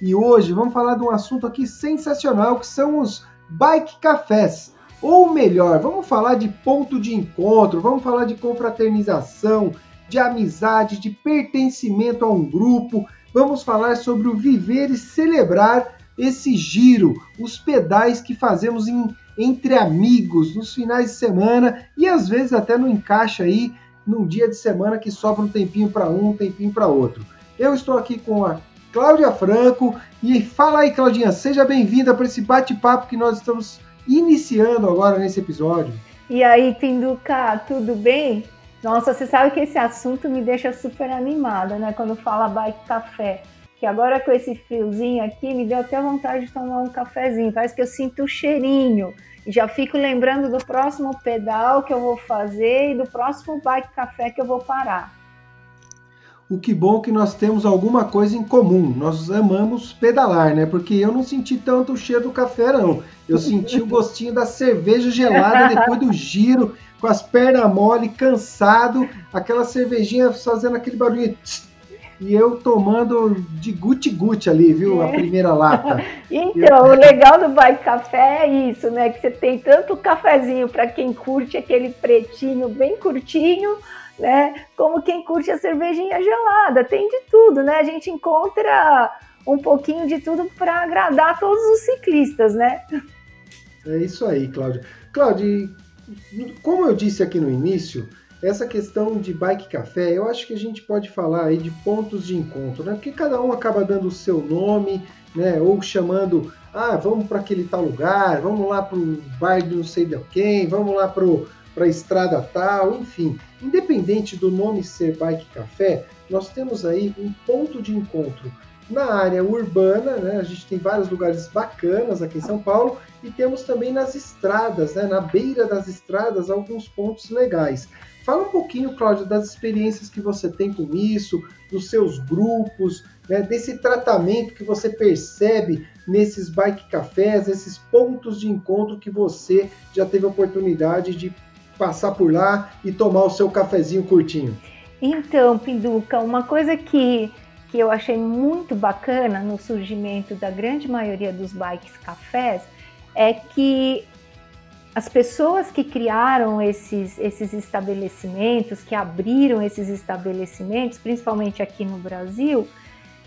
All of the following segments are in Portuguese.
E hoje vamos falar de um assunto aqui sensacional que são os bike cafés. Ou melhor, vamos falar de ponto de encontro, vamos falar de confraternização, de amizade, de pertencimento a um grupo. Vamos falar sobre o viver e celebrar esse giro, os pedais que fazemos em, entre amigos nos finais de semana e às vezes até no encaixe aí num dia de semana que sobra um tempinho para um, um tempinho para outro. Eu estou aqui com a Cláudia Franco. E fala aí, Claudinha, seja bem-vinda para esse bate-papo que nós estamos iniciando agora nesse episódio. E aí, Pinduca, tudo bem? Nossa, você sabe que esse assunto me deixa super animada, né? Quando fala bike café. Que agora com esse friozinho aqui, me deu até vontade de tomar um cafezinho. Parece que eu sinto o cheirinho. E já fico lembrando do próximo pedal que eu vou fazer e do próximo bike café que eu vou parar o que bom que nós temos alguma coisa em comum. Nós amamos pedalar, né? Porque eu não senti tanto o cheiro do café, não. Eu senti o gostinho da cerveja gelada depois do giro, com as pernas mole, cansado, aquela cervejinha fazendo aquele barulho. E eu tomando de guti-guti ali, viu? A é. primeira lata. então, eu... o legal do Bike Café é isso, né? Que você tem tanto cafezinho para quem curte aquele pretinho bem curtinho, né? Como quem curte a cervejinha gelada, tem de tudo, né? A gente encontra um pouquinho de tudo para agradar todos os ciclistas, né? É isso aí, Cláudio. Cláudio, como eu disse aqui no início, essa questão de bike café, eu acho que a gente pode falar aí de pontos de encontro, né? Porque cada um acaba dando o seu nome, né? Ou chamando, ah, vamos para aquele tal lugar, vamos lá para o bar de não sei de quem, vamos lá para para a estrada tal, enfim. Independente do nome ser Bike Café, nós temos aí um ponto de encontro na área urbana, né? A gente tem vários lugares bacanas aqui em São Paulo e temos também nas estradas, né? Na beira das estradas, alguns pontos legais. Fala um pouquinho, Cláudio, das experiências que você tem com isso, dos seus grupos, né? desse tratamento que você percebe nesses bike cafés, esses pontos de encontro que você já teve a oportunidade de passar por lá e tomar o seu cafezinho curtinho? Então, Pinduca, uma coisa que, que eu achei muito bacana no surgimento da grande maioria dos bikes cafés é que as pessoas que criaram esses, esses estabelecimentos, que abriram esses estabelecimentos, principalmente aqui no Brasil,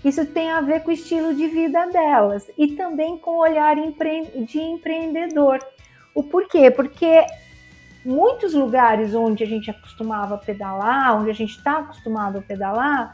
isso tem a ver com o estilo de vida delas e também com o olhar de empreendedor. O porquê? Porque muitos lugares onde a gente acostumava pedalar, onde a gente está acostumado a pedalar,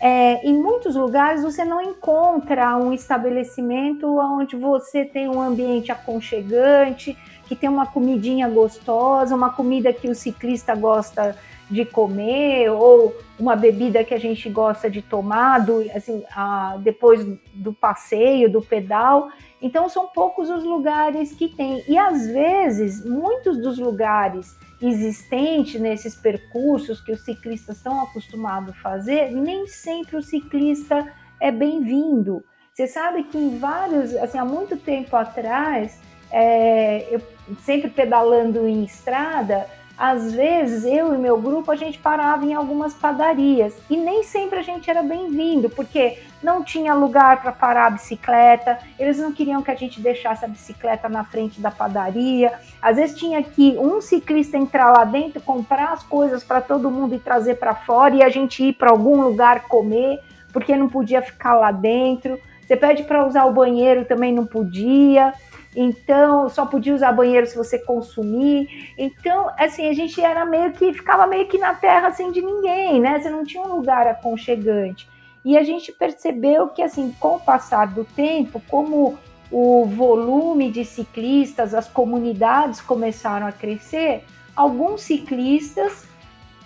é, em muitos lugares você não encontra um estabelecimento onde você tem um ambiente aconchegante, que tem uma comidinha gostosa, uma comida que o ciclista gosta de comer, ou uma bebida que a gente gosta de tomar do, assim, a, depois do passeio, do pedal. Então são poucos os lugares que tem. E às vezes, muitos dos lugares existentes nesses percursos que os ciclistas estão acostumados a fazer, nem sempre o ciclista é bem-vindo. Você sabe que em vários, assim, há muito tempo atrás, é, eu sempre pedalando em estrada, às vezes eu e meu grupo a gente parava em algumas padarias e nem sempre a gente era bem-vindo, porque não tinha lugar para parar a bicicleta, eles não queriam que a gente deixasse a bicicleta na frente da padaria. Às vezes tinha que um ciclista entrar lá dentro, comprar as coisas para todo mundo e trazer para fora e a gente ir para algum lugar comer, porque não podia ficar lá dentro. Você pede para usar o banheiro também não podia. Então, só podia usar banheiro se você consumir. Então, assim, a gente era meio que ficava meio que na terra assim de ninguém, né? Você não tinha um lugar aconchegante. E a gente percebeu que, assim, com o passar do tempo, como o volume de ciclistas, as comunidades começaram a crescer, alguns ciclistas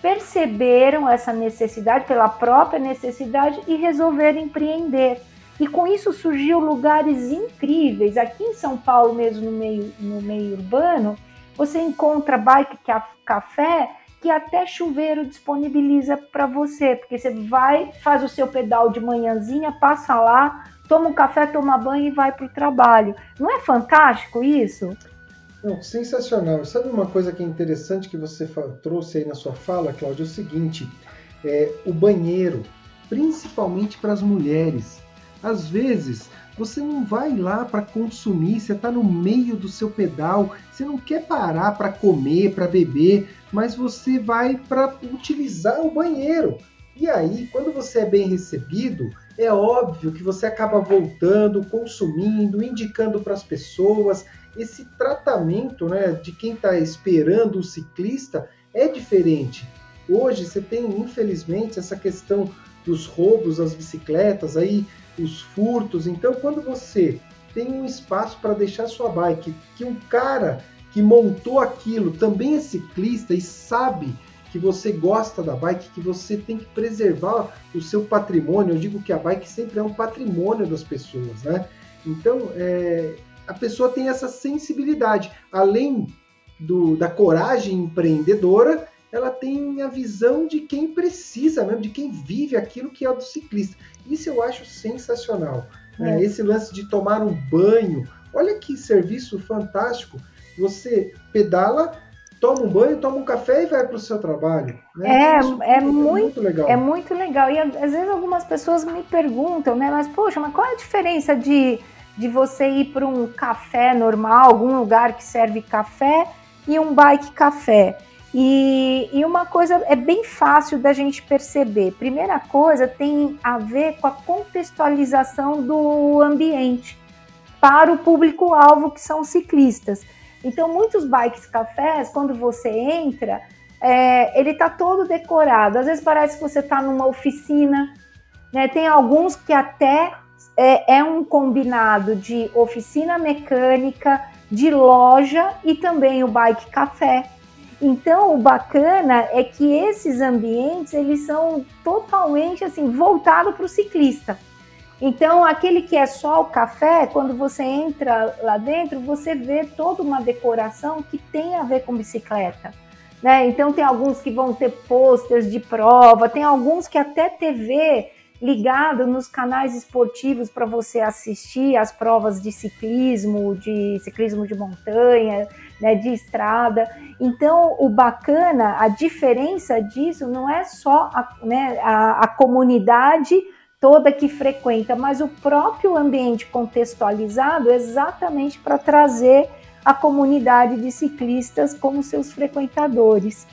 perceberam essa necessidade, pela própria necessidade, e resolveram empreender. E com isso surgiu lugares incríveis. Aqui em São Paulo, mesmo no meio, no meio urbano, você encontra bike café que até chuveiro disponibiliza para você, porque você vai, faz o seu pedal de manhãzinha, passa lá, toma um café, toma banho e vai para o trabalho. Não é fantástico isso? Não, sensacional. Sabe uma coisa que é interessante que você trouxe aí na sua fala, Cláudia? É o seguinte: é, o banheiro, principalmente para as mulheres. Às vezes você não vai lá para consumir, você está no meio do seu pedal, você não quer parar para comer, para beber, mas você vai para utilizar o banheiro. E aí, quando você é bem recebido, é óbvio que você acaba voltando, consumindo, indicando para as pessoas. Esse tratamento né, de quem está esperando o ciclista é diferente. Hoje você tem, infelizmente, essa questão dos roubos às bicicletas, aí os furtos. Então, quando você tem um espaço para deixar sua bike, que um cara que montou aquilo também é ciclista e sabe que você gosta da bike, que você tem que preservar o seu patrimônio. Eu digo que a bike sempre é um patrimônio das pessoas, né? Então, é, a pessoa tem essa sensibilidade, além do, da coragem empreendedora, ela tem a visão de quem precisa mesmo, de quem vive aquilo que é o do ciclista. Isso eu acho sensacional. Né? É. Esse lance de tomar um banho, olha que serviço fantástico. Você pedala, toma um banho, toma um café e vai para o seu trabalho. Né? É, é, é, muito, muito, legal. É muito legal. E às vezes algumas pessoas me perguntam, né? Mas, poxa, mas qual é a diferença de, de você ir para um café normal, algum lugar que serve café, e um bike café? E, e, uma coisa é bem fácil da gente perceber. Primeira coisa tem a ver com a contextualização do ambiente para o público-alvo que são ciclistas. Então, muitos bikes cafés, quando você entra, é, ele está todo decorado. Às vezes parece que você está numa oficina. Né? Tem alguns que até é, é um combinado de oficina mecânica, de loja e também o bike café. Então, o bacana é que esses ambientes eles são totalmente assim voltados para o ciclista. Então, aquele que é só o café, quando você entra lá dentro, você vê toda uma decoração que tem a ver com bicicleta. Né? Então, tem alguns que vão ter posters de prova, tem alguns que até TV ligado nos canais esportivos para você assistir as provas de ciclismo, de ciclismo de montanha, né, de estrada. Então, o bacana, a diferença disso não é só a, né, a, a comunidade toda que frequenta, mas o próprio ambiente contextualizado exatamente para trazer a comunidade de ciclistas como seus frequentadores.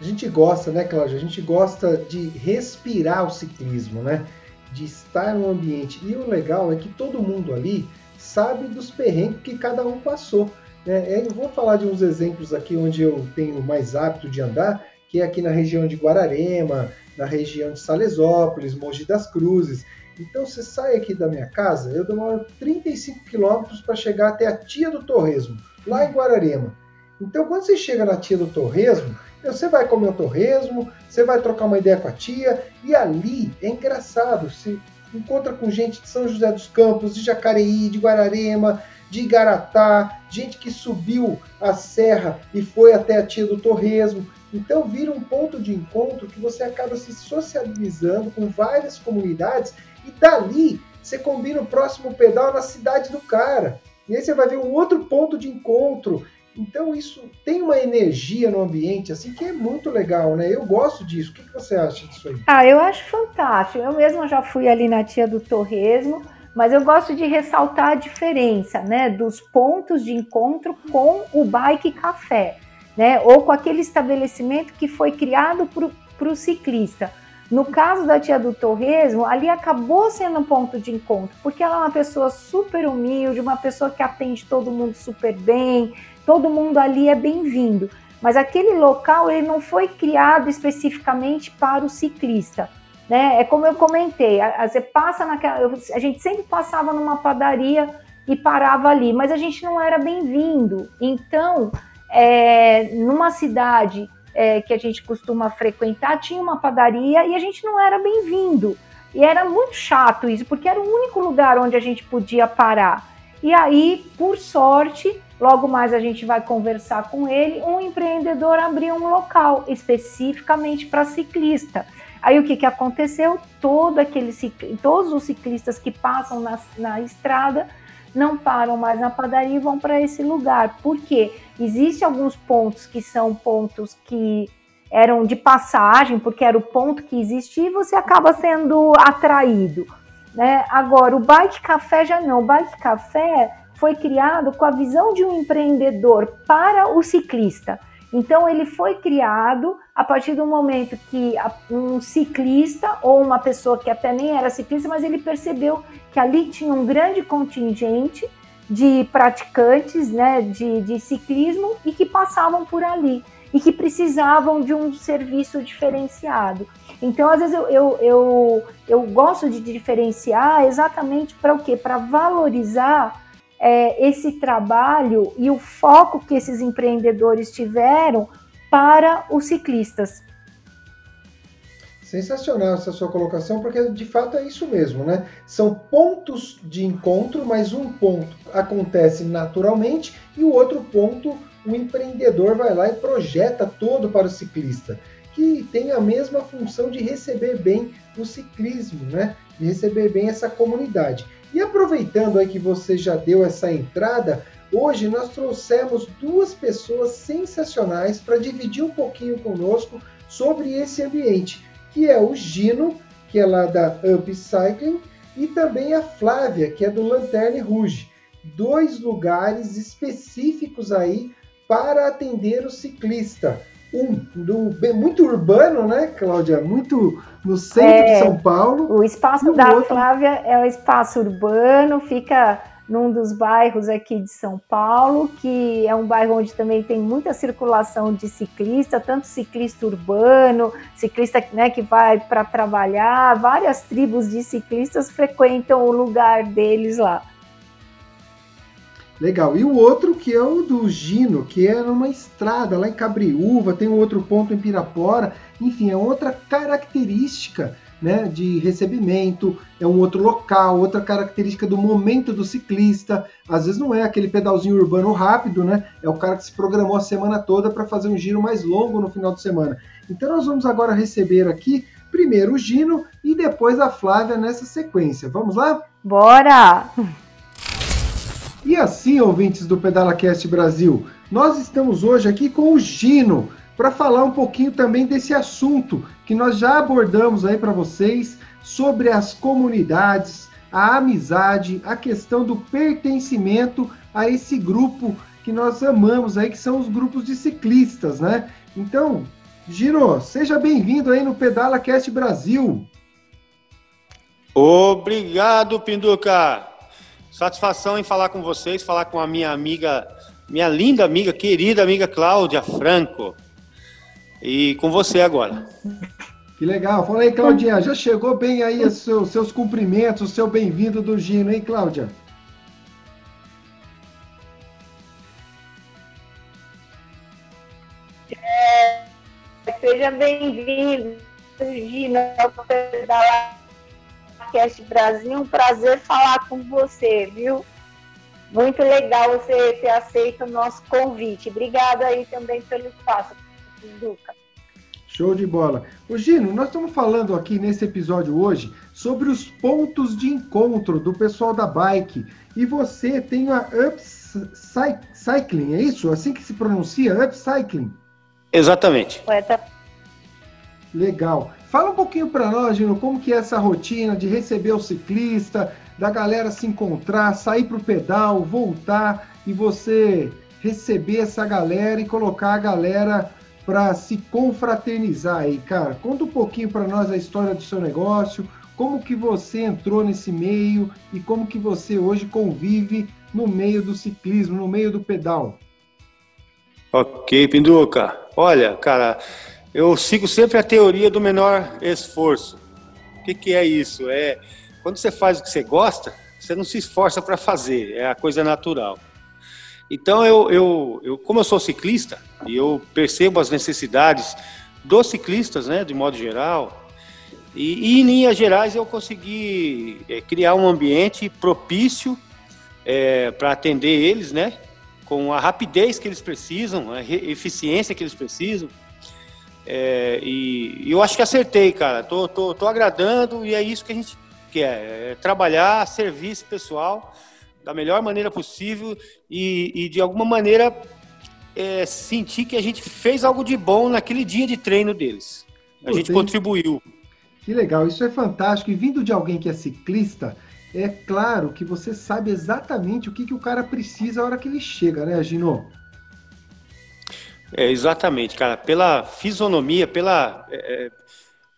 A gente gosta, né, Cláudia? A gente gosta de respirar o ciclismo, né? De estar no ambiente. E o legal é que todo mundo ali sabe dos perrengues que cada um passou. Né? Eu vou falar de uns exemplos aqui onde eu tenho mais hábito de andar, que é aqui na região de Guararema, na região de Salesópolis, Mogi das Cruzes. Então você sai aqui da minha casa, eu demoro 35 quilômetros para chegar até a Tia do Torresmo, lá em Guararema. Então quando você chega na Tia do Torresmo, você vai comer o torresmo, você vai trocar uma ideia com a tia, e ali é engraçado, se encontra com gente de São José dos Campos, de Jacareí, de Guararema, de Igaratá, gente que subiu a serra e foi até a tia do Torresmo. Então vira um ponto de encontro que você acaba se socializando com várias comunidades e dali você combina o próximo pedal na cidade do cara. E aí você vai ver um outro ponto de encontro. Então isso tem uma energia no ambiente assim que é muito legal, né? Eu gosto disso. O que você acha disso aí? Ah, eu acho fantástico. Eu mesma já fui ali na tia do Torresmo mas eu gosto de ressaltar a diferença, né, dos pontos de encontro com o bike café, né, ou com aquele estabelecimento que foi criado para o ciclista. No caso da tia do Torresmo, ali acabou sendo um ponto de encontro, porque ela é uma pessoa super humilde, uma pessoa que atende todo mundo super bem, todo mundo ali é bem-vindo. Mas aquele local ele não foi criado especificamente para o ciclista. Né? É como eu comentei, a, a, você passa naquela. A gente sempre passava numa padaria e parava ali, mas a gente não era bem-vindo. Então, é, numa cidade é, que a gente costuma frequentar, tinha uma padaria e a gente não era bem-vindo. E era muito chato isso, porque era o único lugar onde a gente podia parar. E aí, por sorte, logo mais a gente vai conversar com ele, um empreendedor abriu um local especificamente para ciclista. Aí o que, que aconteceu? Todo aquele, todos os ciclistas que passam na, na estrada não param mais na padaria e vão para esse lugar. Por quê? Existem alguns pontos que são pontos que eram de passagem, porque era o ponto que existia e você acaba sendo atraído. Né? Agora, o Bike Café já não. O Bike Café foi criado com a visão de um empreendedor para o ciclista. Então, ele foi criado a partir do momento que um ciclista ou uma pessoa que até nem era ciclista, mas ele percebeu que ali tinha um grande contingente de praticantes né, de, de ciclismo e que passavam por ali e que precisavam de um serviço diferenciado. Então, às vezes, eu, eu, eu, eu gosto de diferenciar exatamente para o quê? Para valorizar é, esse trabalho e o foco que esses empreendedores tiveram para os ciclistas. Sensacional essa sua colocação, porque de fato é isso mesmo, né? São pontos de encontro, mas um ponto acontece naturalmente e o outro ponto o empreendedor vai lá e projeta todo para o ciclista, que tem a mesma função de receber bem o ciclismo, né? De receber bem essa comunidade. E aproveitando aí que você já deu essa entrada, hoje nós trouxemos duas pessoas sensacionais para dividir um pouquinho conosco sobre esse ambiente, que é o Gino, que é lá da Upcycling, e também a Flávia, que é do Lanterne Rouge. Dois lugares específicos aí para atender o ciclista. Um do, muito urbano, né, Cláudia? Muito no centro é, de São Paulo. O espaço da outro... Flávia é o espaço urbano, fica num dos bairros aqui de São Paulo, que é um bairro onde também tem muita circulação de ciclista, tanto ciclista urbano, ciclista né, que vai para trabalhar, várias tribos de ciclistas frequentam o lugar deles lá. Legal. E o outro que é o do Gino, que é numa estrada lá em Cabriúva, tem um outro ponto em Pirapora. Enfim, é outra característica né, de recebimento, é um outro local, outra característica do momento do ciclista. Às vezes não é aquele pedalzinho urbano rápido, né? É o cara que se programou a semana toda para fazer um giro mais longo no final de semana. Então nós vamos agora receber aqui primeiro o Gino e depois a Flávia nessa sequência. Vamos lá? Bora! E assim, ouvintes do PedalaCast Brasil, nós estamos hoje aqui com o Gino para falar um pouquinho também desse assunto que nós já abordamos aí para vocês sobre as comunidades, a amizade, a questão do pertencimento a esse grupo que nós amamos aí, que são os grupos de ciclistas, né? Então, Gino, seja bem-vindo aí no PedalaCast Brasil. Obrigado, Pinduca. Satisfação em falar com vocês, falar com a minha amiga, minha linda amiga, querida amiga Cláudia Franco. E com você agora. Que legal. Fala aí, Claudinha. Já chegou bem aí os seus, seus cumprimentos, o seu bem-vindo do Gino, hein, Cláudia? É, seja bem-vindo, Gino, ao Podcast Brasil. Um prazer falar com você, viu? Muito legal você ter aceito o nosso convite. Obrigada aí também pelo espaço, Duca. Show de bola. O Gino, nós estamos falando aqui nesse episódio hoje sobre os pontos de encontro do pessoal da bike. E você tem a Upcycling, é isso? Assim que se pronuncia? Upcycling? Exatamente. Poeta. Legal. Fala um pouquinho para nós, Gino, como que é essa rotina de receber o ciclista, da galera se encontrar, sair para o pedal, voltar e você receber essa galera e colocar a galera para se confraternizar aí, cara. Conta um pouquinho para nós a história do seu negócio, como que você entrou nesse meio e como que você hoje convive no meio do ciclismo, no meio do pedal. Ok, Pinduca. Olha, cara, eu sigo sempre a teoria do menor esforço. O que, que é isso? É quando você faz o que você gosta, você não se esforça para fazer, é a coisa natural. Então, eu, eu, eu, como eu sou ciclista e eu percebo as necessidades dos ciclistas, né, de modo geral, E, e em linhas gerais eu consegui é, criar um ambiente propício é, para atender eles, né? Com a rapidez que eles precisam, a eficiência que eles precisam. É, e, e, eu acho que acertei, cara. Tô, tô, tô agradando e é isso que a gente quer: é trabalhar, servir esse pessoal da melhor maneira possível e, e de alguma maneira é, sentir que a gente fez algo de bom naquele dia de treino deles. A Pô, gente tem... contribuiu. Que legal, isso é fantástico. E vindo de alguém que é ciclista, é claro que você sabe exatamente o que, que o cara precisa a hora que ele chega, né, Gino? É, exatamente, cara. Pela fisionomia, pela. É, é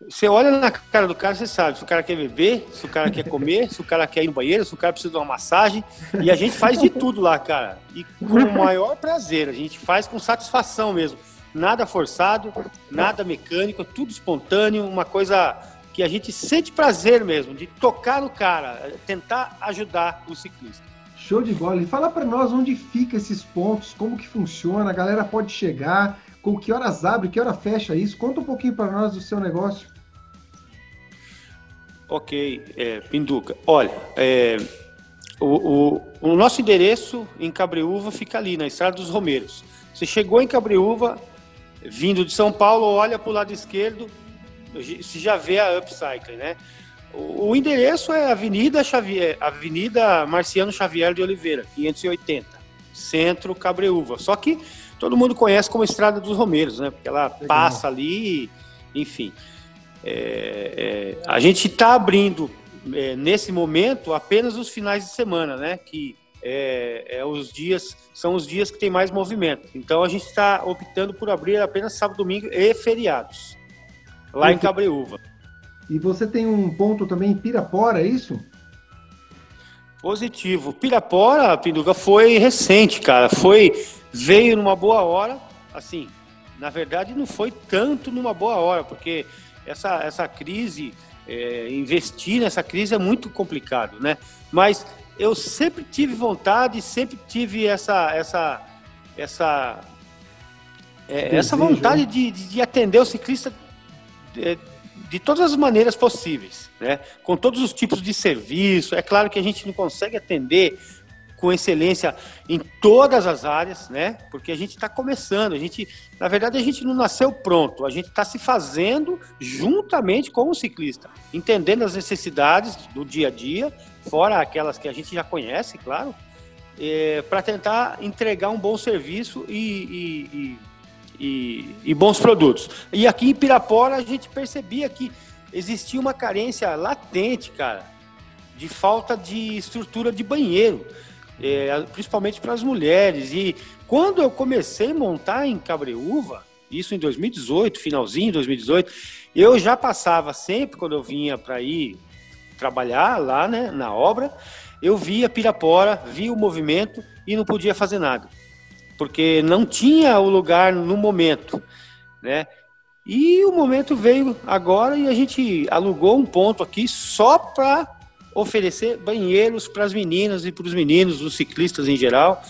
você olha na cara do cara, você sabe se o cara quer beber, se o cara quer comer, se o cara quer ir no banheiro, se o cara precisa de uma massagem. E a gente faz de tudo lá, cara. E com o maior prazer, a gente faz com satisfação mesmo. Nada forçado, nada mecânico, tudo espontâneo, uma coisa que a gente sente prazer mesmo de tocar no cara, tentar ajudar o ciclista. Show de bola. E fala para nós onde fica esses pontos, como que funciona, a galera pode chegar, com que horas abre, que hora fecha isso? Conta um pouquinho para nós do seu negócio. Ok, é, Pinduca. Olha, é, o, o, o, nosso endereço em Cabreúva fica ali, na Estrada dos Romeiros. Você chegou em Cabreúva, vindo de São Paulo, olha para o lado esquerdo, você já vê a Upcycling, né? O, endereço é Avenida, Xavier, Avenida Marciano Xavier de Oliveira, 580, Centro Cabreúva. Só que todo mundo conhece como Estrada dos Romeiros, né? Porque ela Legal. passa ali, enfim. É, é, a gente está abrindo é, nesse momento apenas os finais de semana, né? Que é, é, os dias são os dias que tem mais movimento. Então a gente está optando por abrir apenas sábado, domingo e feriados lá em Cabreúva. E você tem um ponto também em Pirapora, é isso? Positivo. Pirapora, Pinduca, foi recente, cara. Foi veio numa boa hora, assim, na verdade não foi tanto numa boa hora, porque essa, essa crise, é, investir nessa crise é muito complicado, né? Mas eu sempre tive vontade, sempre tive essa, essa, essa, é, essa vontade né? de, de, de, atender o ciclista de, todas as maneiras possíveis, né? Com todos os tipos de serviço. É claro que a gente não consegue atender com excelência em todas as áreas, né? Porque a gente está começando, a gente, na verdade, a gente não nasceu pronto, a gente está se fazendo juntamente com o ciclista, entendendo as necessidades do dia a dia, fora aquelas que a gente já conhece, claro, é, para tentar entregar um bom serviço e, e, e, e, e bons produtos. E aqui em Pirapora a gente percebia que existia uma carência latente, cara, de falta de estrutura de banheiro é, principalmente para as mulheres. E quando eu comecei a montar em Cabreúva, isso em 2018, finalzinho de 2018, eu já passava sempre, quando eu vinha para ir trabalhar lá né, na obra, eu via Pirapora, via o movimento e não podia fazer nada, porque não tinha o lugar no momento, né? E o momento veio agora e a gente alugou um ponto aqui só para oferecer banheiros para as meninas e para os meninos, os ciclistas em geral,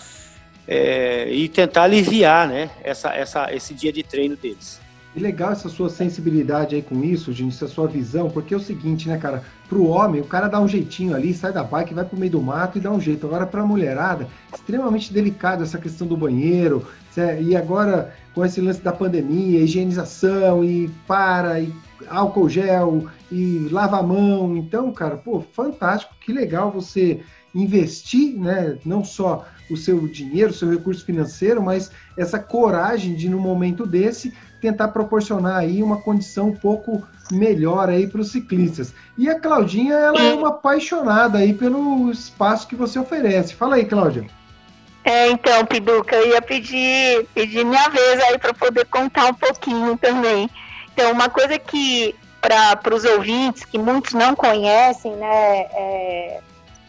é, e tentar aliviar né, essa, essa, esse dia de treino deles. E legal essa sua sensibilidade aí com isso, gente, essa sua visão, porque é o seguinte, né, cara? Pro homem, o cara dá um jeitinho ali, sai da bike, vai pro meio do mato e dá um jeito. Agora, pra mulherada, extremamente delicado essa questão do banheiro, e agora com esse lance da pandemia, higienização, e para, e álcool gel, e lava a mão. Então, cara, pô, fantástico, que legal você investir, né, não só o seu dinheiro, o seu recurso financeiro, mas essa coragem de, no momento desse, tentar proporcionar aí uma condição um pouco melhor aí para os ciclistas. E a Claudinha, ela é uma apaixonada aí pelo espaço que você oferece. Fala aí, Cláudia. É, então, Piduca, eu ia pedir, pedir minha vez aí para poder contar um pouquinho também. Então, uma coisa que, para os ouvintes, que muitos não conhecem, né, é,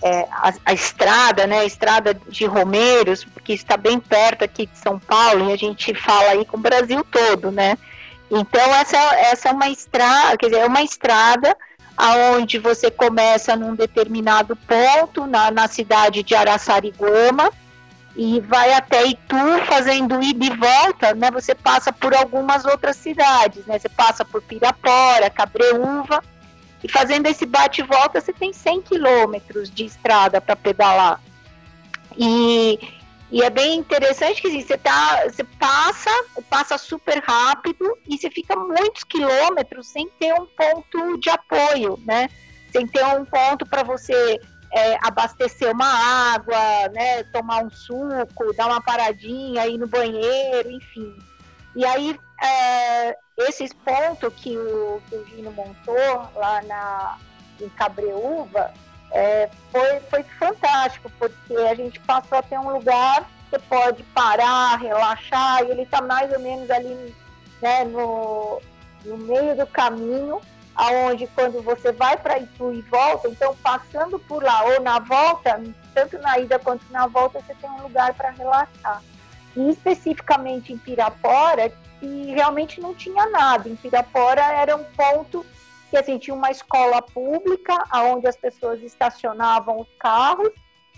é, a, a, estrada, né, a estrada de Romeiros, que está bem perto aqui de São Paulo, e a gente fala aí com o Brasil todo, né? Então essa, essa é uma estrada, quer dizer, é uma estrada aonde você começa num determinado ponto na, na cidade de Araçariguama e vai até Itu fazendo ida e volta, né? Você passa por algumas outras cidades, né? Você passa por Pirapora, Cabreúva E fazendo esse bate volta, você tem 100 quilômetros de estrada para pedalar. E, e é bem interessante que assim, você, tá, você passa, passa super rápido e você fica muitos quilômetros sem ter um ponto de apoio, né? Sem ter um ponto para você é, abastecer uma água, né? Tomar um suco, dar uma paradinha, ir no banheiro, enfim. E aí, é, esses pontos que o, que o Gino montou lá na, em Cabreúva, é, foi, foi fantástico, porque a gente passou a ter um lugar que pode parar, relaxar, e ele está mais ou menos ali né, no, no meio do caminho, aonde quando você vai para Itu e volta, então passando por lá ou na volta, tanto na ida quanto na volta, você tem um lugar para relaxar. E especificamente em Pirapora, que realmente não tinha nada. Em Pirapora era um ponto que assim, tinha uma escola pública onde as pessoas estacionavam os carros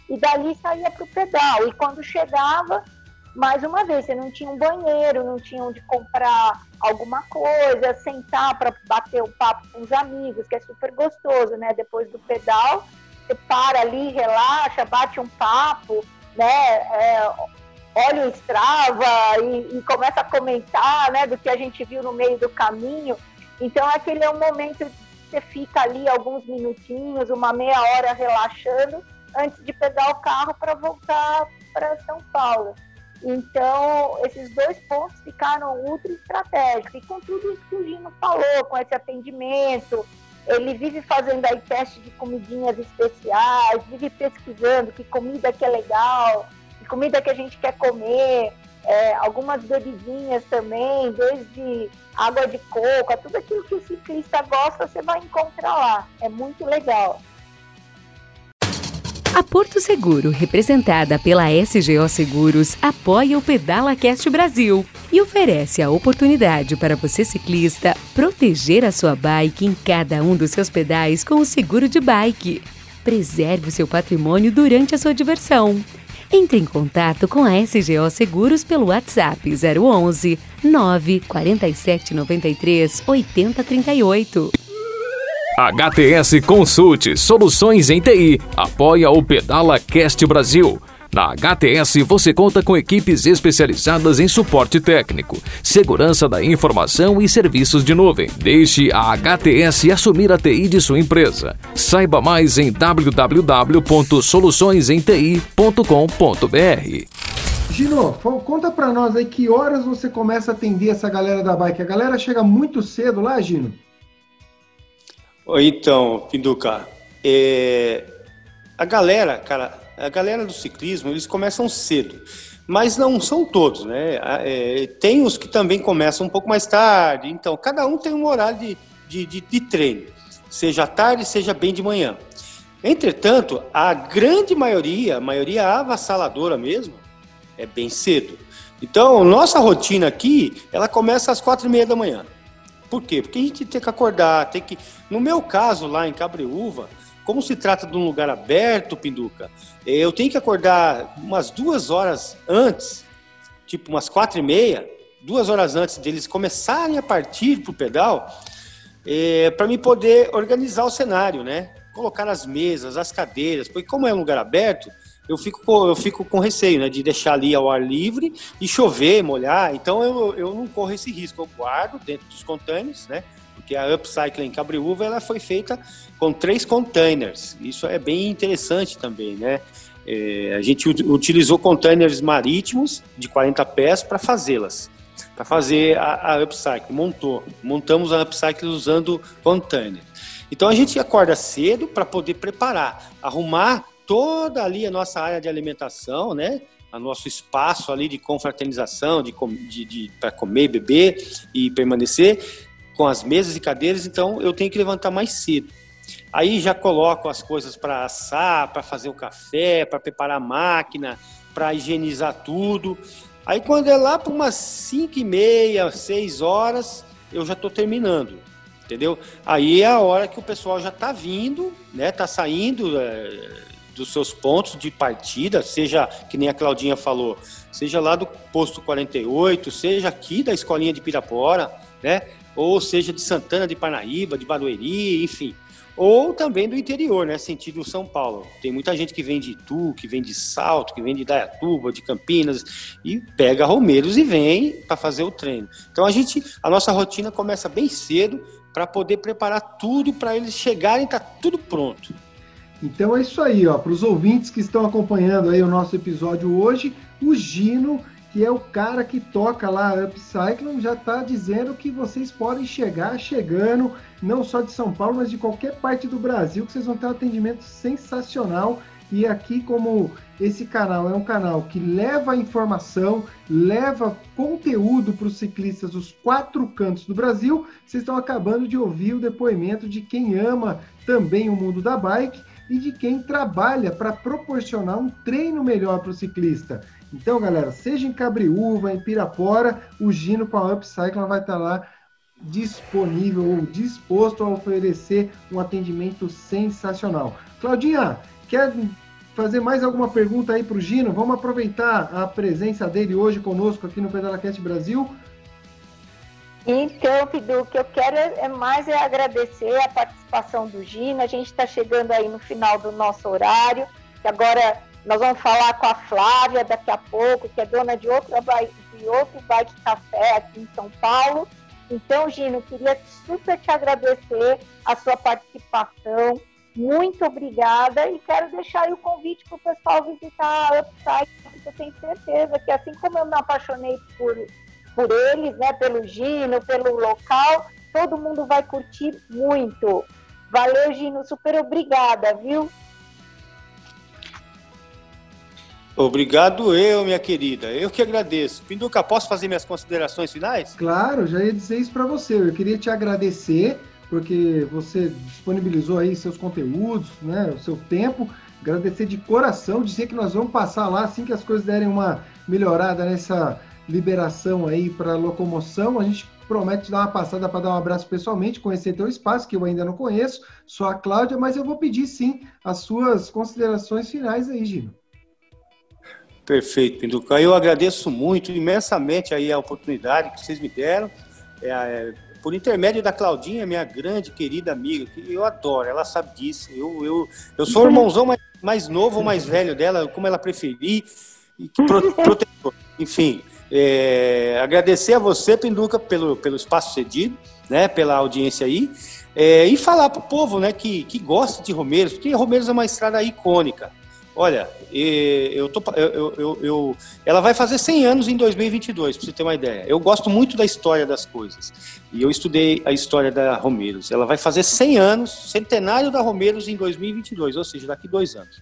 e dali saía para o pedal. E quando chegava, mais uma vez, você não tinha um banheiro, não tinha onde comprar alguma coisa, sentar para bater o papo com os amigos, que é super gostoso, né? Depois do pedal, você para ali, relaxa, bate um papo, né? É, olha o Strava e, e começa a comentar, né? Do que a gente viu no meio do caminho. Então, aquele é um momento que você fica ali alguns minutinhos, uma meia hora relaxando, antes de pegar o carro para voltar para São Paulo. Então, esses dois pontos ficaram ultra estratégicos. E com tudo isso que o Gino falou, com esse atendimento, ele vive fazendo aí teste de comidinhas especiais, vive pesquisando que comida que é legal, comida que a gente quer comer é, algumas bebidinhas também, desde água de coco, tudo aquilo que o ciclista gosta, você vai encontrar lá. É muito legal. A Porto Seguro, representada pela SGO Seguros, apoia o Pedala Cast Brasil e oferece a oportunidade para você ciclista proteger a sua bike em cada um dos seus pedais com o seguro de bike. Preserve o seu patrimônio durante a sua diversão. Entre em contato com a SGO Seguros pelo WhatsApp 011 947 93 8038. HTS Consulte Soluções em TI apoia o Pedala Cast Brasil na HTS você conta com equipes especializadas em suporte técnico, segurança da informação e serviços de nuvem. Deixe a HTS assumir a TI de sua empresa. Saiba mais em www.soluçõesenti.com.br. Gino, conta para nós aí que horas você começa a atender essa galera da bike. A galera chega muito cedo lá, Gino? Então, Pinduca, é... a galera, cara, a galera do ciclismo, eles começam cedo, mas não são todos, né? É, tem os que também começam um pouco mais tarde, então cada um tem um horário de, de, de, de treino, seja tarde, seja bem de manhã. Entretanto, a grande maioria, a maioria avassaladora mesmo, é bem cedo. Então, nossa rotina aqui, ela começa às quatro e meia da manhã. Por quê? Porque a gente tem que acordar, tem que... No meu caso, lá em Cabreúva, como se trata de um lugar aberto, Pinduca, eu tenho que acordar umas duas horas antes, tipo umas quatro e meia, duas horas antes deles começarem a partir para o pedal, é, para me poder organizar o cenário, né? Colocar as mesas, as cadeiras, porque como é um lugar aberto, eu fico, com, eu fico com receio, né? De deixar ali ao ar livre e chover, molhar. Então eu, eu não corro esse risco. Eu guardo dentro dos containers, né? Porque a Upcycling Cabriúva ela foi feita com três containers. Isso é bem interessante também, né? É, a gente utilizou containers marítimos de 40 pés para fazê-las, para fazer a, a upcycle. Montou, montamos a upcycle usando container. Então a gente acorda cedo para poder preparar, arrumar toda ali a nossa área de alimentação, né? O nosso espaço ali de confraternização, de, de, de para comer, beber e permanecer com as mesas e cadeiras. Então eu tenho que levantar mais cedo. Aí já coloco as coisas para assar, para fazer o café, para preparar a máquina, para higienizar tudo. Aí quando é lá para umas 5 e meia, 6 horas, eu já estou terminando, entendeu? Aí é a hora que o pessoal já está vindo, né? Está saindo é, dos seus pontos de partida, seja que nem a Claudinha falou, seja lá do posto 48, seja aqui da escolinha de Pirapora, né? Ou seja de Santana de Parnaíba, de Barueri, enfim ou também do interior, né, sentido São Paulo. Tem muita gente que vem de Itu, que vem de Salto, que vem de Dayatuba, de Campinas e pega Romeiros e vem para fazer o treino. Então a gente, a nossa rotina começa bem cedo para poder preparar tudo para eles chegarem, tá tudo pronto. Então é isso aí, ó, para os ouvintes que estão acompanhando aí o nosso episódio hoje, o Gino que é o cara que toca lá Upcycling, já está dizendo que vocês podem chegar chegando, não só de São Paulo, mas de qualquer parte do Brasil, que vocês vão ter um atendimento sensacional. E aqui, como esse canal é um canal que leva informação, leva conteúdo para os ciclistas dos quatro cantos do Brasil, vocês estão acabando de ouvir o depoimento de quem ama também o mundo da bike e de quem trabalha para proporcionar um treino melhor para o ciclista. Então, galera, seja em Cabriúva, em Pirapora, o Gino com a Upcycle vai estar lá disponível ou disposto a oferecer um atendimento sensacional. Claudinha, quer fazer mais alguma pergunta aí para o Gino? Vamos aproveitar a presença dele hoje conosco aqui no PedalaCast Brasil. Então, Pidu, o que eu quero é mais é agradecer a participação do Gino. A gente está chegando aí no final do nosso horário, que agora nós vamos falar com a Flávia daqui a pouco, que é dona de outro, de outro bike café aqui em São Paulo. Então, Gino, queria super te agradecer a sua participação. Muito obrigada e quero deixar o convite para o pessoal visitar a Upside, porque eu tenho certeza que assim como eu me apaixonei por, por eles, né, pelo Gino, pelo local, todo mundo vai curtir muito. Valeu, Gino, super obrigada, viu? Obrigado eu, minha querida. Eu que agradeço. Pinduca, posso fazer minhas considerações finais? Claro, já ia dizer isso para você. Eu queria te agradecer porque você disponibilizou aí seus conteúdos, né, o seu tempo. Agradecer de coração, dizer que nós vamos passar lá assim que as coisas derem uma melhorada nessa liberação aí para locomoção. A gente promete dar uma passada para dar um abraço pessoalmente, conhecer teu espaço, que eu ainda não conheço, só a Cláudia, mas eu vou pedir sim as suas considerações finais aí, Gino. Perfeito, Pinduca. Eu agradeço muito, imensamente aí a oportunidade que vocês me deram. É, é, por intermédio da Claudinha, minha grande querida amiga, que eu adoro, ela sabe disso. Eu, eu, eu sou o irmãozão mais, mais novo ou mais velho dela, como ela preferir, e pro, protetor. Enfim, é, agradecer a você, Pinduca, pelo, pelo espaço cedido, né, pela audiência aí, é, e falar para o povo né, que, que gosta de Romeiros, porque Romeiros é uma estrada icônica. Olha, eu tô, eu, eu, eu, ela vai fazer 100 anos em 2022, para você ter uma ideia. Eu gosto muito da história das coisas. E eu estudei a história da Romeiros. Ela vai fazer 100 anos, centenário da Romeiros em 2022, ou seja, daqui dois anos.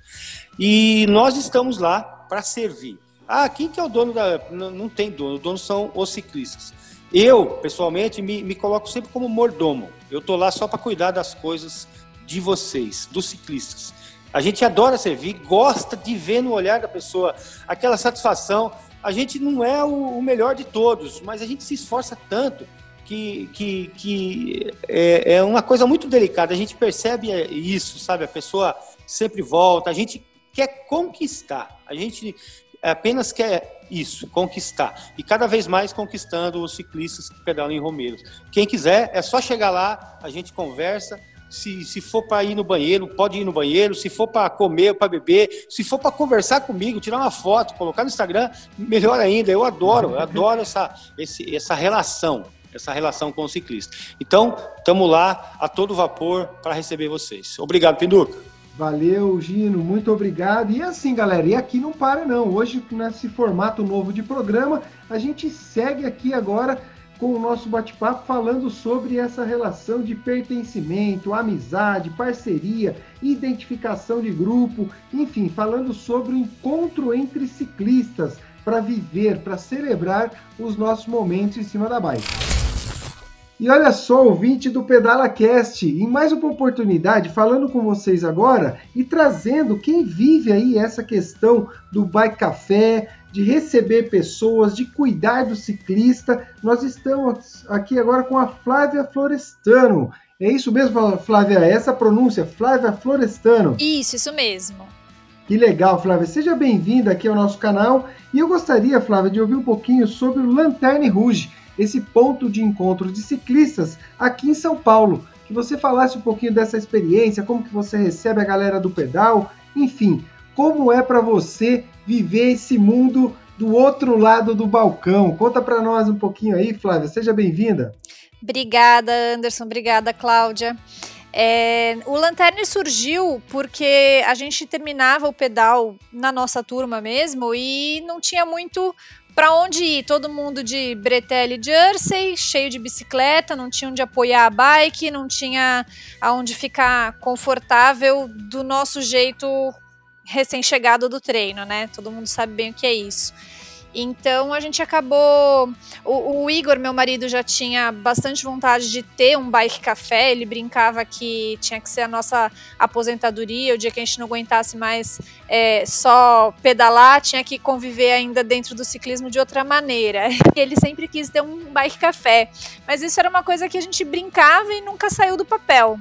E nós estamos lá para servir. Ah, quem que é o dono da... Não tem dono, o dono são os ciclistas. Eu, pessoalmente, me, me coloco sempre como mordomo. Eu tô lá só para cuidar das coisas de vocês, dos ciclistas. A gente adora servir, gosta de ver no olhar da pessoa aquela satisfação. A gente não é o, melhor de todos, mas a gente se esforça tanto que, que, que é, é, uma coisa muito delicada. A gente percebe isso, sabe? A pessoa sempre volta, a gente quer conquistar, a gente apenas quer isso, conquistar. E cada vez mais conquistando os ciclistas que pedalam em Romeiros. Quem quiser, é só chegar lá, a gente conversa se, se for para ir no banheiro, pode ir no banheiro. Se for para comer, para beber, se for para conversar comigo, tirar uma foto, colocar no Instagram, melhor ainda. Eu adoro, eu adoro essa, esse, essa relação, essa relação com o ciclista. Então, estamos lá a todo vapor para receber vocês. Obrigado, Pinduca. Valeu, Gino, muito obrigado. E assim, galera, e aqui não para não. Hoje, nesse formato novo de programa, a gente segue aqui agora com o nosso bate-papo falando sobre essa relação de pertencimento, amizade, parceria, identificação de grupo, enfim, falando sobre o encontro entre ciclistas para viver, para celebrar os nossos momentos em cima da bike. E olha só, ouvinte do Pedala Cast, em mais uma oportunidade, falando com vocês agora e trazendo quem vive aí essa questão do bike café, de receber pessoas, de cuidar do ciclista. Nós estamos aqui agora com a Flávia Florestano. É isso mesmo, Flávia? É essa pronúncia, Flávia Florestano. Isso, isso mesmo. Que legal, Flávia. Seja bem-vinda aqui ao nosso canal. E eu gostaria, Flávia, de ouvir um pouquinho sobre o Lanterne Rouge, esse ponto de encontro de ciclistas aqui em São Paulo, que você falasse um pouquinho dessa experiência, como que você recebe a galera do pedal, enfim, como é para você viver esse mundo do outro lado do balcão. Conta para nós um pouquinho aí, Flávia. Seja bem-vinda. Obrigada, Anderson. Obrigada, Cláudia. É, o Lanterne surgiu porque a gente terminava o pedal na nossa turma mesmo e não tinha muito para onde ir. Todo mundo de bretelle jersey, cheio de bicicleta, não tinha onde apoiar a bike, não tinha aonde ficar confortável do nosso jeito recém-chegado do treino, né? Todo mundo sabe bem o que é isso. Então a gente acabou. O, o, Igor, meu marido, já tinha bastante vontade de ter um bike café. Ele brincava que tinha que ser a nossa aposentadoria, o dia que a gente não aguentasse mais é, só pedalar, tinha que conviver ainda dentro do ciclismo de outra maneira. Ele sempre quis ter um bike café. Mas isso era uma coisa que a gente brincava e nunca saiu do papel.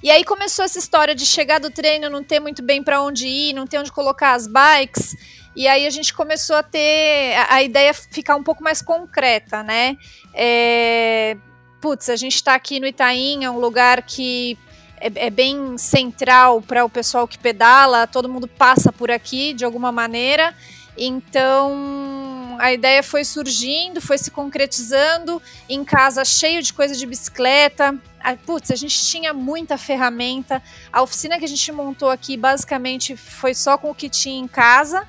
E aí começou essa história de chegar do treino, não ter muito bem para onde ir, não ter onde colocar as bikes. E aí a gente começou a ter a, a ideia ficar um pouco mais concreta, né? É, putz, a gente está aqui no Itaim, é um lugar que é, é bem central para o pessoal que pedala, todo mundo passa por aqui de alguma maneira. Então a ideia foi surgindo, foi se concretizando em casa cheio de coisa de bicicleta. Ah, putz, a gente tinha muita ferramenta. A oficina que a gente montou aqui basicamente foi só com o que tinha em casa.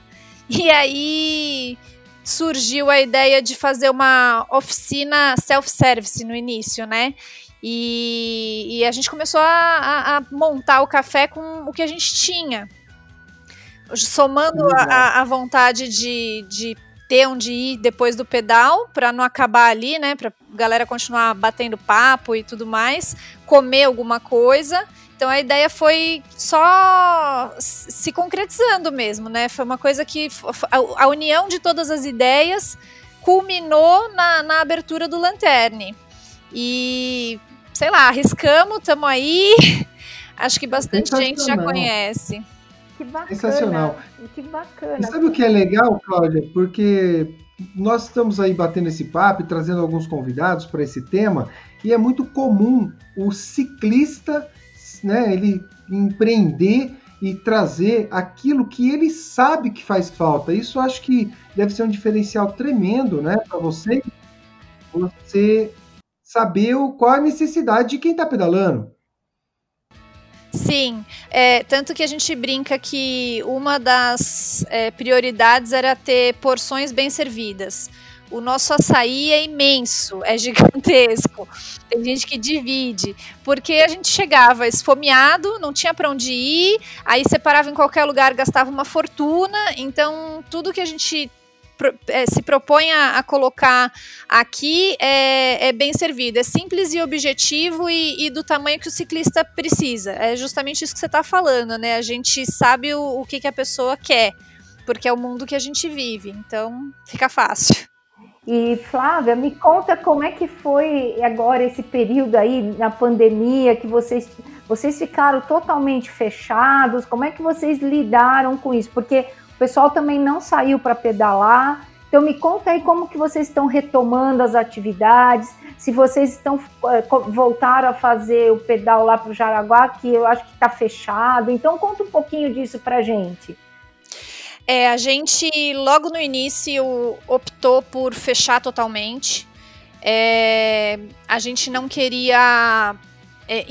E aí surgiu a ideia de fazer uma oficina self-service no início, né? E, e, a gente começou a, a, a, montar o café com o que a gente tinha. Somando a, a, vontade de, de ter onde ir depois do pedal, para não acabar ali, né? Para galera continuar batendo papo e tudo mais, comer alguma coisa então a ideia foi só se concretizando mesmo, né? Foi uma coisa que a, união de todas as ideias culminou na, na abertura do Lanterne. E, sei lá, arriscamos, estamos aí. Acho que bastante gente já conhece. Que bacana. Sensacional. Que bacana. E sabe o que é legal, Cláudia? Porque nós estamos aí batendo esse papo e trazendo alguns convidados para esse tema, e é muito comum o ciclista né, ele empreender e trazer aquilo que ele sabe que faz falta. Isso acho que deve ser um diferencial tremendo, né, para você, você saber qual a necessidade de quem está pedalando. Sim, é, tanto que a gente brinca que uma das é, prioridades era ter porções bem servidas. O nosso açaí é imenso, é gigantesco. Tem gente que divide, porque a gente chegava esfomeado, não tinha para onde ir, aí separava em qualquer lugar, gastava uma fortuna. Então, tudo que a gente é, se propõe a, a colocar aqui é, é, bem servido. É simples e objetivo e, e, do tamanho que o ciclista precisa. É justamente isso que você está falando, né? A gente sabe o, o que, que a pessoa quer, porque é o mundo que a gente vive. Então, fica fácil. E Flávia, me conta como é que foi agora esse período aí na pandemia que vocês vocês ficaram totalmente fechados. Como é que vocês lidaram com isso? Porque o pessoal também não saiu para pedalar. Então me conta aí como que vocês estão retomando as atividades, se vocês estão eh, voltaram a fazer o pedal lá para o Jaraguá, que eu acho que está fechado. Então conta um pouquinho disso para gente. É, a gente logo no início optou por fechar totalmente. É, a gente não queria, é,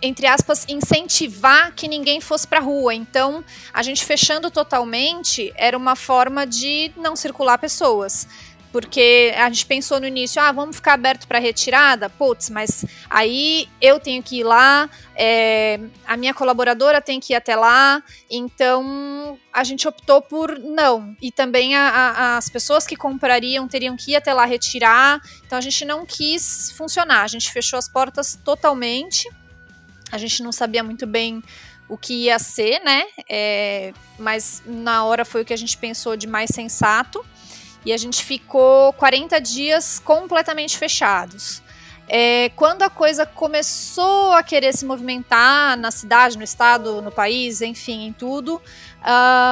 entre aspas, incentivar que ninguém fosse para rua. Então, a gente fechando totalmente era uma forma de não circular pessoas. Porque a gente pensou no início, ah, vamos ficar aberto para retirada? Putz, mas aí eu tenho que ir lá, é, a minha colaboradora tem que ir até lá, então a gente optou por não. E também a, a, as pessoas que comprariam teriam que ir até lá retirar, então a gente não quis funcionar, a gente fechou as portas totalmente, a gente não sabia muito bem o que ia ser, né? É, mas na hora foi o que a gente pensou de mais sensato e a gente ficou 40 dias completamente fechados. É, quando a coisa começou a querer se movimentar na cidade, no estado, no país, enfim, em tudo,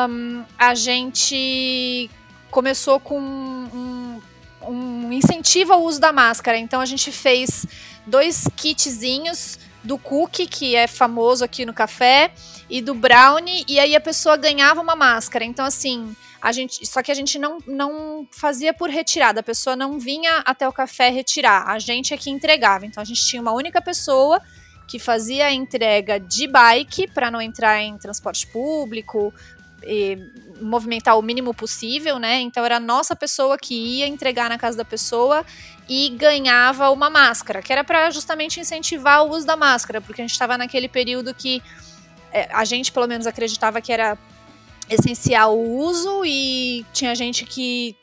um, a gente começou com um, um incentivo ao uso da máscara. Então a gente fez dois kitzinhos do cookie, que é famoso aqui no café, e do brownie, e aí a pessoa ganhava uma máscara. Então, assim, a gente. Só que a gente não, não fazia por retirada, a pessoa não vinha até o café retirar, a gente é que entregava. Então a gente tinha uma única pessoa que fazia a entrega de bike para não entrar em transporte público, movimentar o mínimo possível, né? Então era a nossa pessoa que ia entregar na casa da pessoa e ganhava uma máscara, que era para justamente incentivar o uso da máscara, porque a gente estava naquele período que a gente pelo menos acreditava que era essencial o uso e tinha gente que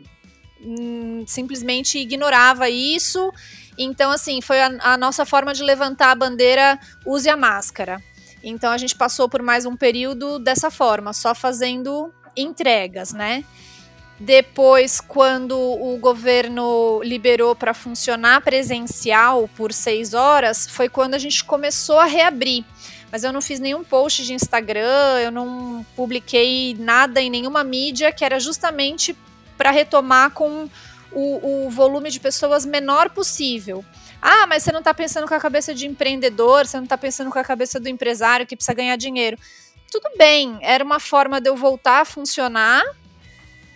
hum, simplesmente ignorava isso. Então, assim, foi a, a nossa forma de levantar a bandeira use a máscara. Então a gente passou por mais um período dessa forma, só fazendo entregas, né? Depois, quando o governo liberou para funcionar presencial por seis horas, foi quando a gente começou a reabrir. Mas eu não fiz nenhum post de Instagram, eu não publiquei nada em nenhuma mídia, que era justamente para retomar com o, o volume de pessoas menor possível. Ah, mas você não está pensando com a cabeça de empreendedor, você não está pensando com a cabeça do empresário que precisa ganhar dinheiro. Tudo bem, era uma forma de eu voltar a funcionar.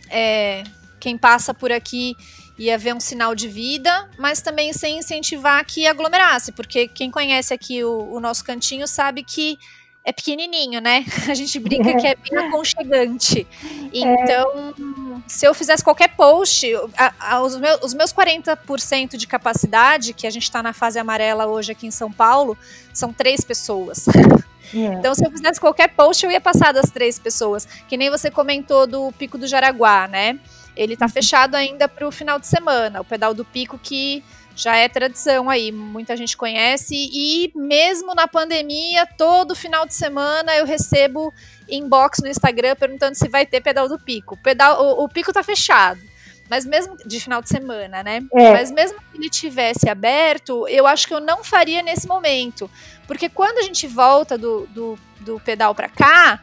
É, quem passa por aqui ia ver um sinal de vida, mas também sem incentivar que aglomerasse, porque quem conhece aqui o, o nosso cantinho sabe que é pequenininho, né? A gente brinca que é bem aconchegante. Então, se eu fizesse qualquer post, a, a, os, meus, os meus 40% de capacidade, que a gente está na fase amarela hoje aqui em São Paulo, são três pessoas. É. Então, se eu fizesse qualquer post, eu ia passar das três pessoas. Que nem você comentou do Pico do Jaraguá, né? Ele está fechado ainda para o final de semana, o pedal do Pico que já é tradição aí, muita gente conhece e mesmo na pandemia, todo final de semana eu recebo inbox no Instagram perguntando se vai ter pedal do pico. O pedal, o, o pico tá fechado. Mas mesmo de final de semana, né? É. Mas mesmo que ele tivesse aberto, eu acho que eu não faria nesse momento. Porque quando a gente volta do, do, do pedal para cá,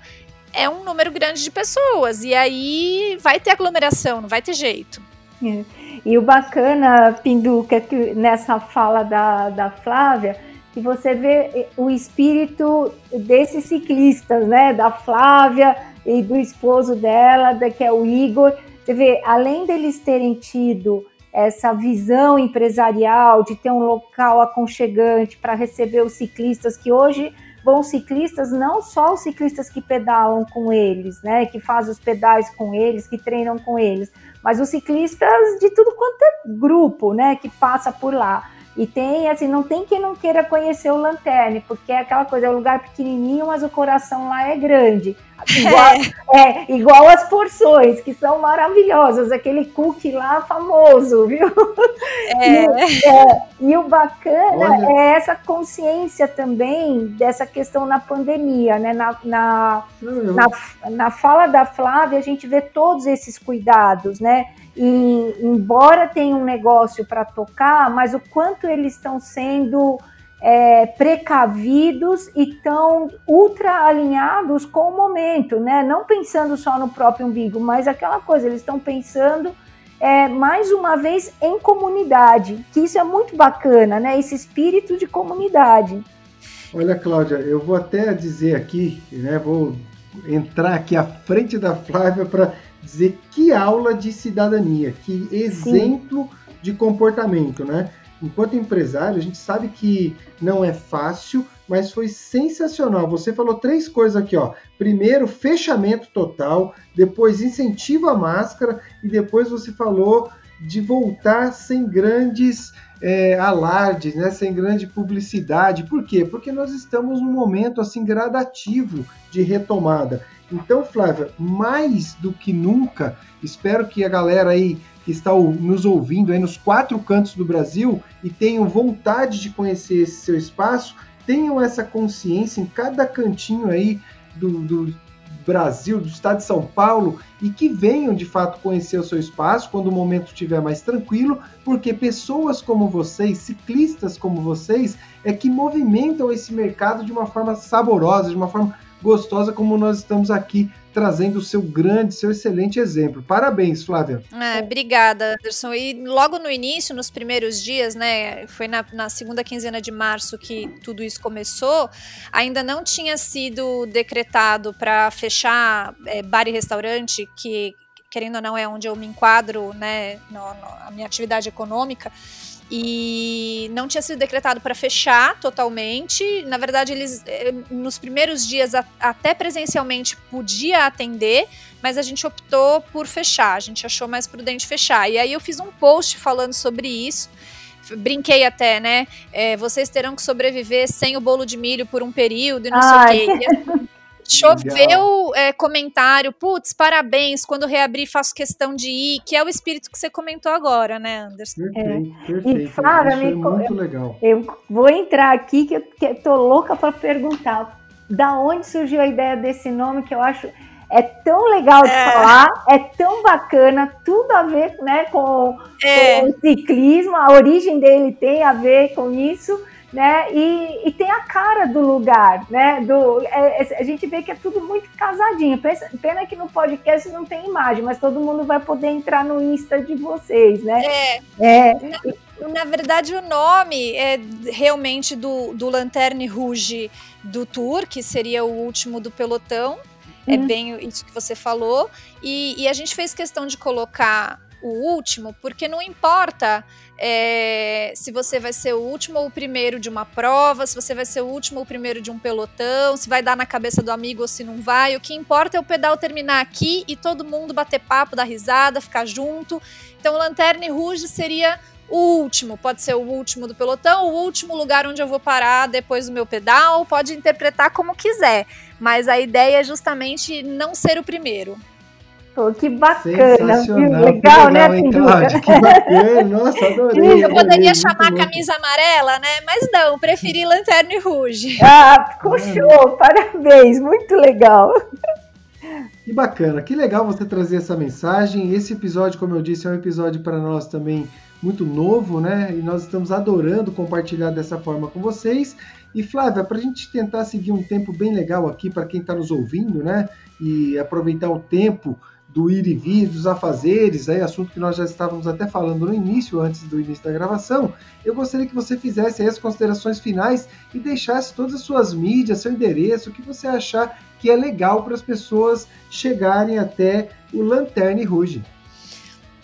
é um número grande de pessoas. E aí vai ter aglomeração, não vai ter jeito. É. E o bacana, Pinduca, que nessa fala da, da Flávia, que você vê o espírito desses ciclistas, né? Da Flávia e do esposo dela, que é o Igor. Você vê, além deles terem tido essa visão empresarial de ter um local aconchegante para receber os ciclistas que hoje vão ciclistas, não só os ciclistas que pedalam com eles, né, que fazem os pedais com eles, que treinam com eles, mas os ciclistas de tudo quanto é grupo, né, que passa por lá. E tem, assim, não tem quem não queira conhecer o Lanterne, porque é aquela coisa, é um lugar pequenininho, mas o coração lá é grande. Igual, é, igual as porções, que são maravilhosas, aquele cookie lá famoso, viu? É. E, é, e o bacana Olha. é essa consciência também dessa questão na pandemia, né? Na, na, na, na fala da Flávia, a gente vê todos esses cuidados, né? E embora tenha um negócio para tocar, mas o quanto eles estão sendo é, precavidos e tão ultra alinhados com o momento, né? Não pensando só no próprio umbigo, mas aquela coisa, eles estão pensando é, mais uma vez em comunidade, que isso é muito bacana, né? Esse espírito de comunidade. Olha, Cláudia, eu vou até dizer aqui, né? Vou entrar aqui à frente da Flávia para dizer que aula de cidadania, que exemplo Sim. de comportamento, né? Enquanto empresário, a gente sabe que não é fácil, mas foi sensacional. Você falou três coisas aqui, ó. Primeiro, fechamento total, depois incentivo à máscara e depois você falou de voltar sem grandes é, alardes, né, sem grande publicidade. Por quê? Porque nós estamos num momento assim gradativo de retomada. Então, Flávia, mais do que nunca, espero que a galera aí que está nos ouvindo aí nos quatro cantos do Brasil e tenham vontade de conhecer esse seu espaço, tenham essa consciência em cada cantinho aí do, do Brasil, do estado de São Paulo e que venham de fato conhecer o seu espaço quando o momento estiver mais tranquilo, porque pessoas como vocês, ciclistas como vocês, é que movimentam esse mercado de uma forma saborosa, de uma forma gostosa como nós estamos aqui trazendo o seu grande, seu excelente exemplo. Parabéns, Flávia. É, obrigada, Anderson. E logo no início, nos primeiros dias, né, foi na, na, segunda quinzena de março que tudo isso começou, ainda não tinha sido decretado para fechar é, bar e restaurante, que querendo ou não é onde eu me enquadro, né, no, no, a minha atividade econômica e não tinha sido decretado para fechar totalmente. Na verdade, eles eh, nos primeiros dias até presencialmente podia atender, mas a gente optou por fechar. A gente achou mais prudente fechar. E aí eu fiz um post falando sobre isso. Brinquei até, né? É, vocês terão que sobreviver sem o bolo de milho por um período e não Ai. sei o quê. Choveu é, comentário, putz, parabéns, quando reabrir faço questão de ir, que é o espírito que você comentou agora, né, Anderson? Perfeito, é. perfeito. E Flávia, me, muito eu, legal. Eu vou entrar aqui que eu, que tô louca para perguntar. Da onde surgiu a ideia desse nome que eu acho é tão legal de é. falar, é tão bacana, tudo a ver né, com, é. com o ciclismo, a origem dele tem a ver com isso né? E, e tem a cara do lugar, né? Do, é, é, a gente vê que é tudo muito casadinho. Pena que no podcast não tem imagem, mas todo mundo vai poder entrar no Insta de vocês, né? É. é. Na, na verdade, o nome é realmente do, do Lanterne Rouge do Tour, que seria o último do pelotão. É uhum. bem isso que você falou. E, e a gente fez questão de colocar o último, porque não importa é, se você vai ser o último ou o primeiro de uma prova, se você vai ser o último ou o primeiro de um pelotão, se vai dar na cabeça do amigo ou se não vai. O que importa é o pedal terminar aqui e todo mundo bater papo, dar risada, ficar junto. Então, Lanterne Rouge seria o último, pode ser o último do pelotão, o último lugar onde eu vou parar depois do meu pedal, pode interpretar como quiser, mas a ideia é justamente não ser o primeiro. Pô, que bacana, viu? Legal, né, hein, Cláudia? Que bacana, nossa, adorei. Eu poderia chamar camisa amarela, né? Mas não, preferi Lanterna Rouge. Ah, ficou show, parabéns, muito legal. Que bacana, que legal você trazer essa mensagem. Esse episódio, como eu disse, é um episódio para nós também muito novo, né? E nós estamos adorando compartilhar dessa forma com vocês. E Flávia, para a gente tentar seguir um tempo bem legal aqui para quem está nos ouvindo, né? E aproveitar o tempo do ir e vir, dos afazeres, aí, assunto que nós já estávamos até falando no início, antes do início da gravação, eu gostaria que você fizesse as considerações finais e deixasse todas as suas mídias, seu endereço, o que você achar que é legal para as pessoas chegarem até o Lanterne Rouge.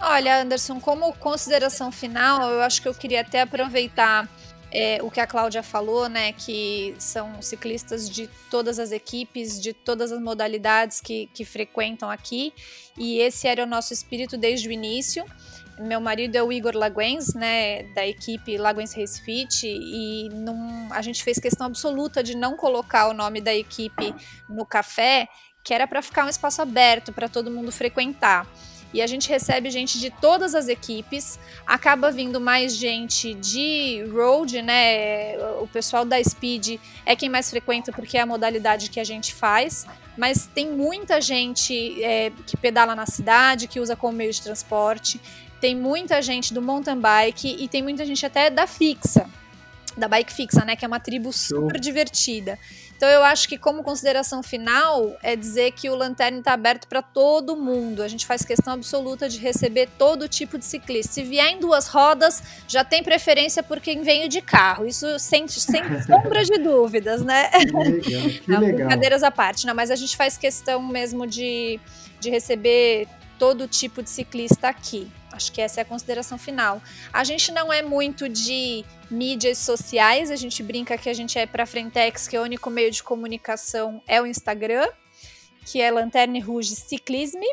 Olha, Anderson, como consideração final, eu acho que eu queria até aproveitar é, o que a Cláudia falou, né, que são ciclistas de todas as equipes, de todas as modalidades que, que frequentam aqui, e esse era o nosso espírito desde o início. Meu marido é o Igor Laguens, né, da equipe Laguens Race Fit, e num, a gente fez questão absoluta de não colocar o nome da equipe no café, que era para ficar um espaço aberto para todo mundo frequentar e a gente recebe gente de todas as equipes. Acaba vindo mais gente de road, né? O pessoal da Speed é quem mais frequenta porque é a modalidade que a gente faz. Mas tem muita gente é, que pedala na cidade, que usa como meio de transporte. Tem muita gente do mountain bike e tem muita gente até da fixa, da bike fixa, né? Que é uma tribo super divertida. Então eu acho que como consideração final é dizer que o Lanterne está aberto para todo mundo. A gente faz questão absoluta de receber todo tipo de ciclista. Se vier em duas rodas, já tem preferência por quem veio de carro. Isso sem, sem sombra de dúvidas, né? Que legal, que Não, legal. Brincadeiras à parte, não, mas a gente faz questão mesmo de, de receber todo tipo de ciclista aqui. Acho que essa é a consideração final. A gente não é muito de mídias sociais, a gente brinca que a gente é para Frentex, que é o único meio de comunicação é o Instagram, que é Lanterne Rouge Ciclisme.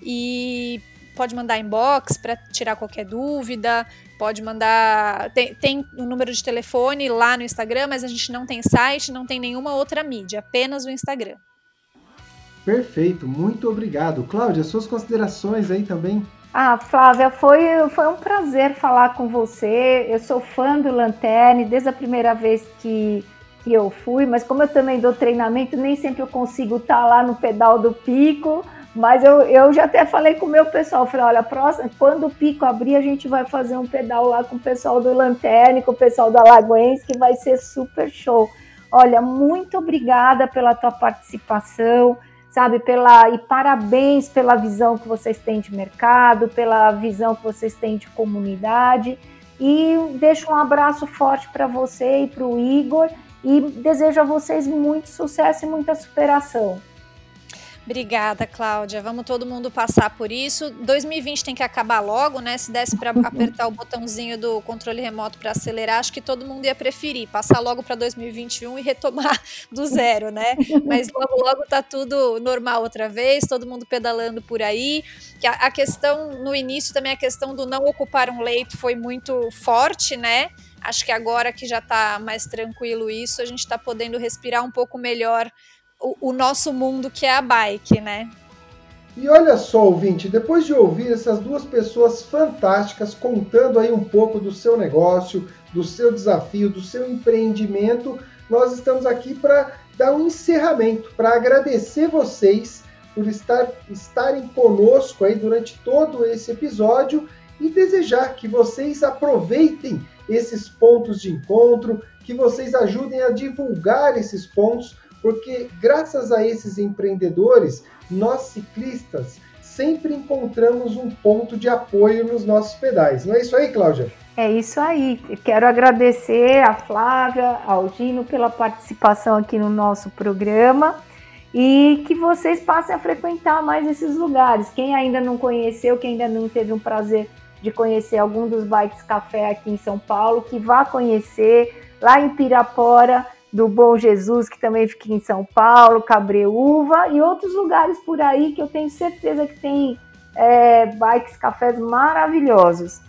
E pode mandar inbox para tirar qualquer dúvida, pode mandar. Tem, tem o um número de telefone lá no Instagram, mas a gente não tem site, não tem nenhuma outra mídia, apenas o Instagram. Perfeito, muito obrigado. Cláudia, suas considerações aí também? Ah, Flávia, foi, foi um prazer falar com você. Eu sou fã do Lanterne desde a primeira vez que, que eu fui, mas como eu também dou treinamento, nem sempre eu consigo estar lá no pedal do pico. Mas eu, eu já até falei com o meu pessoal, falei, olha, próxima, quando o pico abrir, a gente vai fazer um pedal lá com o pessoal do Lanterne, com o pessoal da Lagoense, que vai ser super show. Olha, muito obrigada pela tua participação. Sabe? Pela e parabéns pela visão que vocês têm de mercado, pela visão que vocês têm de comunidade. E deixo um abraço forte para você e para o Igor e desejo a vocês muito sucesso e muita superação. Obrigada, Cláudia. Vamos todo mundo passar por isso. 2020 tem que acabar logo, né? Se desse para apertar o botãozinho do controle remoto para acelerar, acho que todo mundo ia preferir passar logo para 2021 e retomar do zero, né? Mas logo, logo tá tudo normal outra vez, todo mundo pedalando por aí. A, a questão no início também a questão do não ocupar um leito foi muito forte, né? Acho que agora que já está mais tranquilo isso, a gente está podendo respirar um pouco melhor o, o nosso mundo que é a bike, né? E olha só, ouvinte, depois de ouvir essas duas pessoas fantásticas contando aí um pouco do seu negócio, do seu desafio, do seu empreendimento, nós estamos aqui para dar um encerramento, para agradecer vocês por estar, estarem conosco aí durante todo esse episódio e desejar que vocês aproveitem esses pontos de encontro, que vocês ajudem a divulgar esses pontos porque graças a esses empreendedores, nós ciclistas sempre encontramos um ponto de apoio nos nossos pedais. Não é isso aí, Cláudia? É isso aí. quero agradecer a Flávia, ao Gino pela participação aqui no nosso programa e que vocês passem a frequentar mais esses lugares. Quem ainda não conheceu, quem ainda não teve um prazer de conhecer algum dos bikes café aqui em São Paulo, que vá conhecer lá em Pirapora do Bom Jesus, que também fica em São Paulo, Cabreúva e outros lugares por aí que eu tenho certeza que tem é, bikes cafés maravilhosos.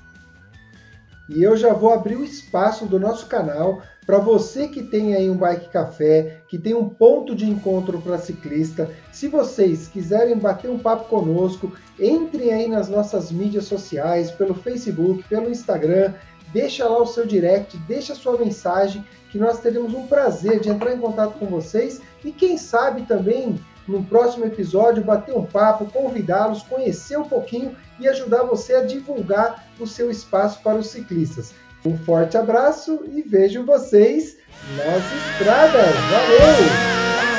E eu já vou abrir o espaço do nosso canal para você que tem aí um bike café, que tem um ponto de encontro para ciclista. Se vocês quiserem bater um papo conosco, entrem aí nas nossas mídias sociais, pelo Facebook, pelo Instagram, deixa lá o seu direct, deixa a sua mensagem que nós teremos um prazer de entrar em contato com vocês e quem sabe também no próximo episódio bater um papo, convidá-los, conhecer um pouquinho e ajudar você a divulgar o seu espaço para os ciclistas. Um forte abraço e vejo vocês nas estradas. Valeu!